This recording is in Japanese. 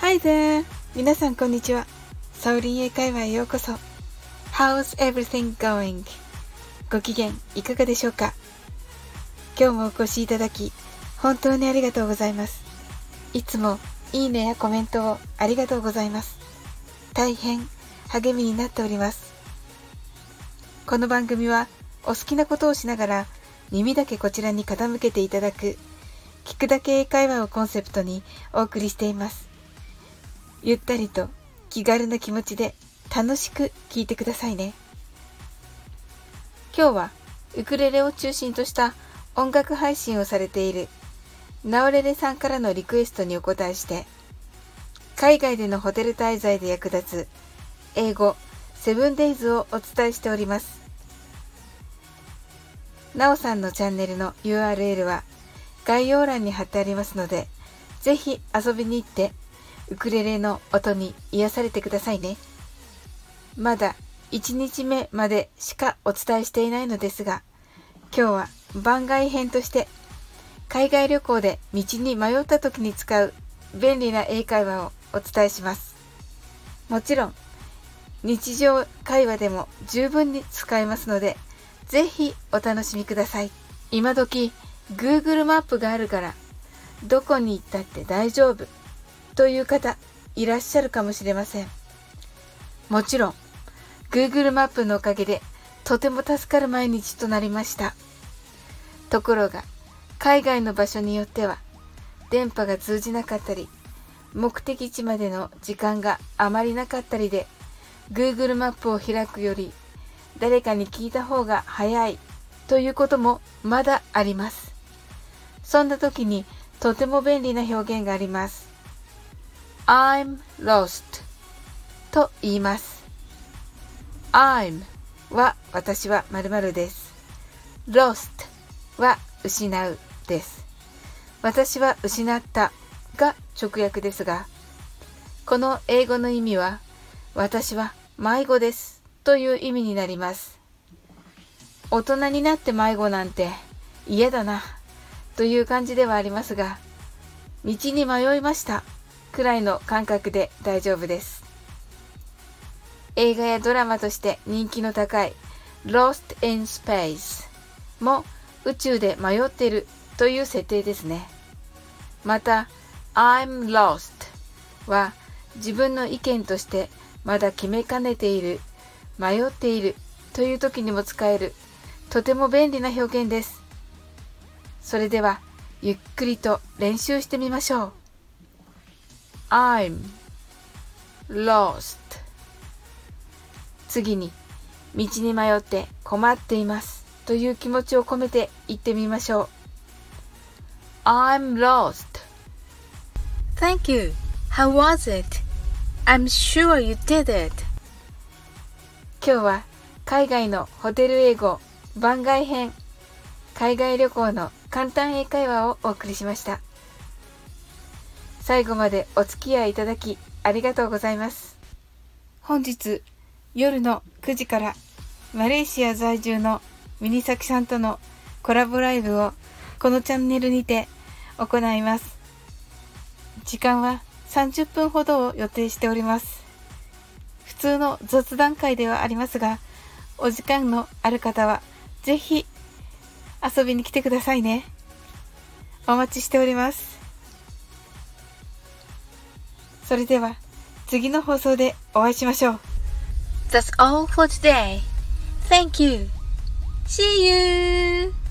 Hi there! 皆さんこんにちは。サウリン英会話へようこそ。How's everything going? ご機嫌いかがでしょうか？今日もお越しいただき、本当にありがとうございます。いつもいいねやコメントをありがとうございます。大変励みになっております。この番組はお好きなことをしながら耳だけこちらに傾けていただく聞くだけ英会話をコンセプトにお送りしています。ゆったりと気軽な気持ちで楽しく聴いてくださいね。今日はウクレレを中心とした音楽配信をされているナオレレさんからのリクエストにお答えして海外でのホテル滞在で役立つ英語セブンデイズをお伝えしております。なおさんのチャンネルの URL は概要欄に貼ってありますので、ぜひ遊びに行ってウクレレの音に癒されてくださいね。まだ1日目までしかお伝えしていないのですが、今日は番外編として海外旅行で道に迷った時に使う便利な英会話をお伝えします。もちろん日常会話でも十分に使えますので、ぜひお楽しみください。今時 Google マップがあるから、どこに行ったって大丈夫という方いらっしゃるかもしれません。もちろん、Google マップのおかげでとても助かる毎日となりました。ところが、海外の場所によっては、電波が通じなかったり、目的地までの時間があまりなかったりで、Google マップを開くより誰かに聞いた方が早いということもまだあります。そんな時にとても便利な表現があります。I'm lost と言います。I'm は私は〇〇です。lost は失うです。私は失ったが直訳ですが、この英語の意味は私は迷子ですという意味になります。大人になって迷子なんて嫌だなという感じではありますが、道に迷いましたくらいの感覚で大丈夫です。映画やドラマとして人気の高い Lost in Space も宇宙で迷っているという設定ですね。また I'm lost は自分の意見としてまだ決めかねている、迷っているという時にも使える、とても便利な表現です。それでは、ゆっくりと練習してみましょう。I'm lost 次に、道に迷って困っていますという気持ちを込めて言ってみましょう。I'm lost. Thank you. How was it? I'm sure you did it. 今日は海外のホテル英語番外編海外旅行の簡単英会話をお送りしました。最後までお付き合いいただきありがとうございます。本日夜の9時からマレーシア在住のミニサキさんとのコラボライブをこのチャンネルにて行います。時間は30分ほどを予定しております。通の雑談会ではありますが、お時間のある方はぜひ遊びに来てくださいね。お待ちしております。それでは次の放送でお会いしましょう。That's all for today. Thank you. See you!